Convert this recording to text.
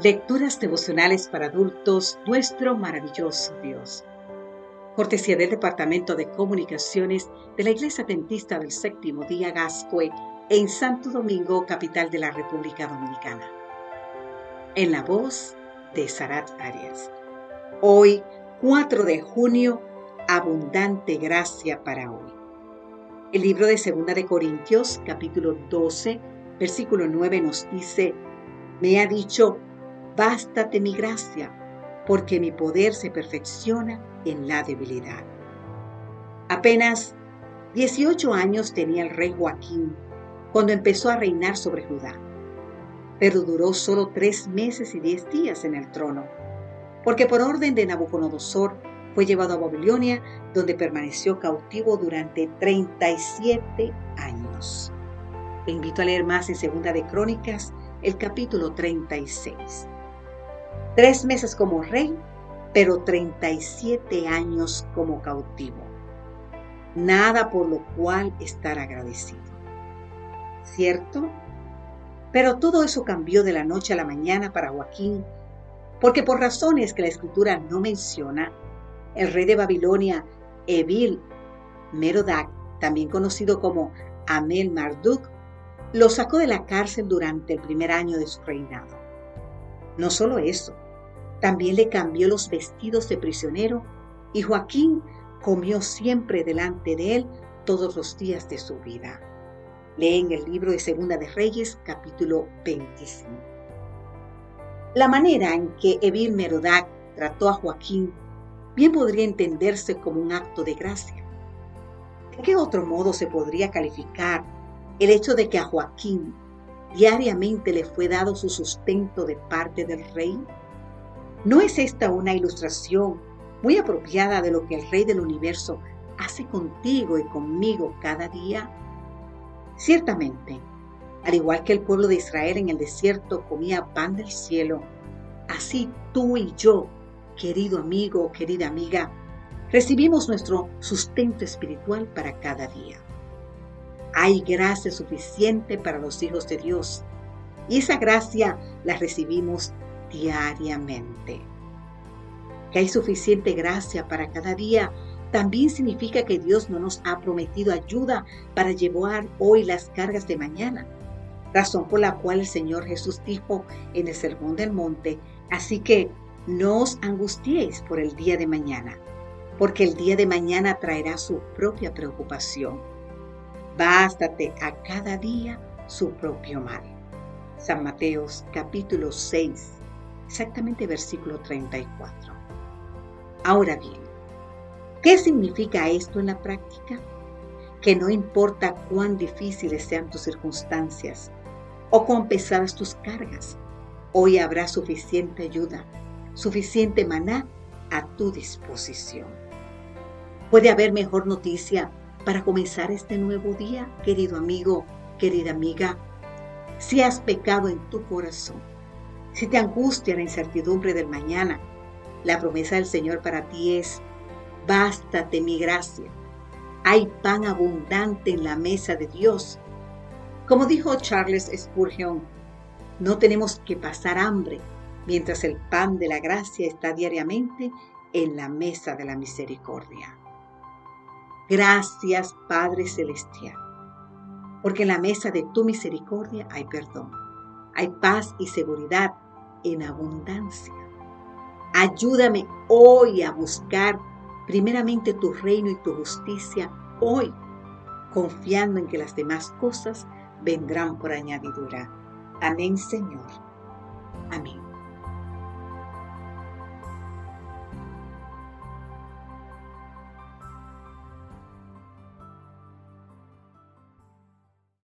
Lecturas devocionales para adultos, nuestro maravilloso Dios. Cortesía del Departamento de Comunicaciones de la Iglesia Adventista del Séptimo Día Gascue en Santo Domingo, capital de la República Dominicana. En la voz de Sarat Arias. Hoy, 4 de junio, abundante gracia para hoy. El libro de Segunda de Corintios, capítulo 12, versículo 9 nos dice, me ha dicho, Bástate mi gracia, porque mi poder se perfecciona en la debilidad. Apenas 18 años tenía el rey Joaquín cuando empezó a reinar sobre Judá, pero duró solo tres meses y diez días en el trono, porque por orden de Nabucodonosor fue llevado a Babilonia, donde permaneció cautivo durante 37 años. Te invito a leer más en Segunda de Crónicas, el capítulo 36 tres meses como rey, pero 37 años como cautivo. Nada por lo cual estar agradecido. ¿Cierto? Pero todo eso cambió de la noche a la mañana para Joaquín, porque por razones que la escritura no menciona, el rey de Babilonia, Evil Merodac, también conocido como Amel Marduk, lo sacó de la cárcel durante el primer año de su reinado. No solo eso, también le cambió los vestidos de prisionero y Joaquín comió siempre delante de él todos los días de su vida. Lee en el libro de Segunda de Reyes, capítulo 25. La manera en que Evil Merodac trató a Joaquín bien podría entenderse como un acto de gracia. ¿De qué otro modo se podría calificar el hecho de que a Joaquín diariamente le fue dado su sustento de parte del rey? ¿No es esta una ilustración muy apropiada de lo que el Rey del Universo hace contigo y conmigo cada día? Ciertamente, al igual que el pueblo de Israel en el desierto comía pan del cielo, así tú y yo, querido amigo o querida amiga, recibimos nuestro sustento espiritual para cada día. Hay gracia suficiente para los hijos de Dios y esa gracia la recibimos diariamente. Que hay suficiente gracia para cada día también significa que Dios no nos ha prometido ayuda para llevar hoy las cargas de mañana, razón por la cual el Señor Jesús dijo en el Sermón del Monte, así que no os angustiéis por el día de mañana, porque el día de mañana traerá su propia preocupación. Bástate a cada día su propio mal. San Mateos capítulo 6, exactamente versículo 34. Ahora bien, ¿qué significa esto en la práctica? Que no importa cuán difíciles sean tus circunstancias o cuán pesadas tus cargas, hoy habrá suficiente ayuda, suficiente maná a tu disposición. ¿Puede haber mejor noticia para comenzar este nuevo día, querido amigo, querida amiga? Si has pecado en tu corazón, si te angustia la incertidumbre del mañana, la promesa del Señor para ti es, bástate mi gracia. Hay pan abundante en la mesa de Dios. Como dijo Charles Spurgeon, no tenemos que pasar hambre mientras el pan de la gracia está diariamente en la mesa de la misericordia. Gracias Padre Celestial, porque en la mesa de tu misericordia hay perdón, hay paz y seguridad en abundancia. Ayúdame hoy a buscar primeramente tu reino y tu justicia hoy, confiando en que las demás cosas vendrán por añadidura. Amén, Señor. Amén.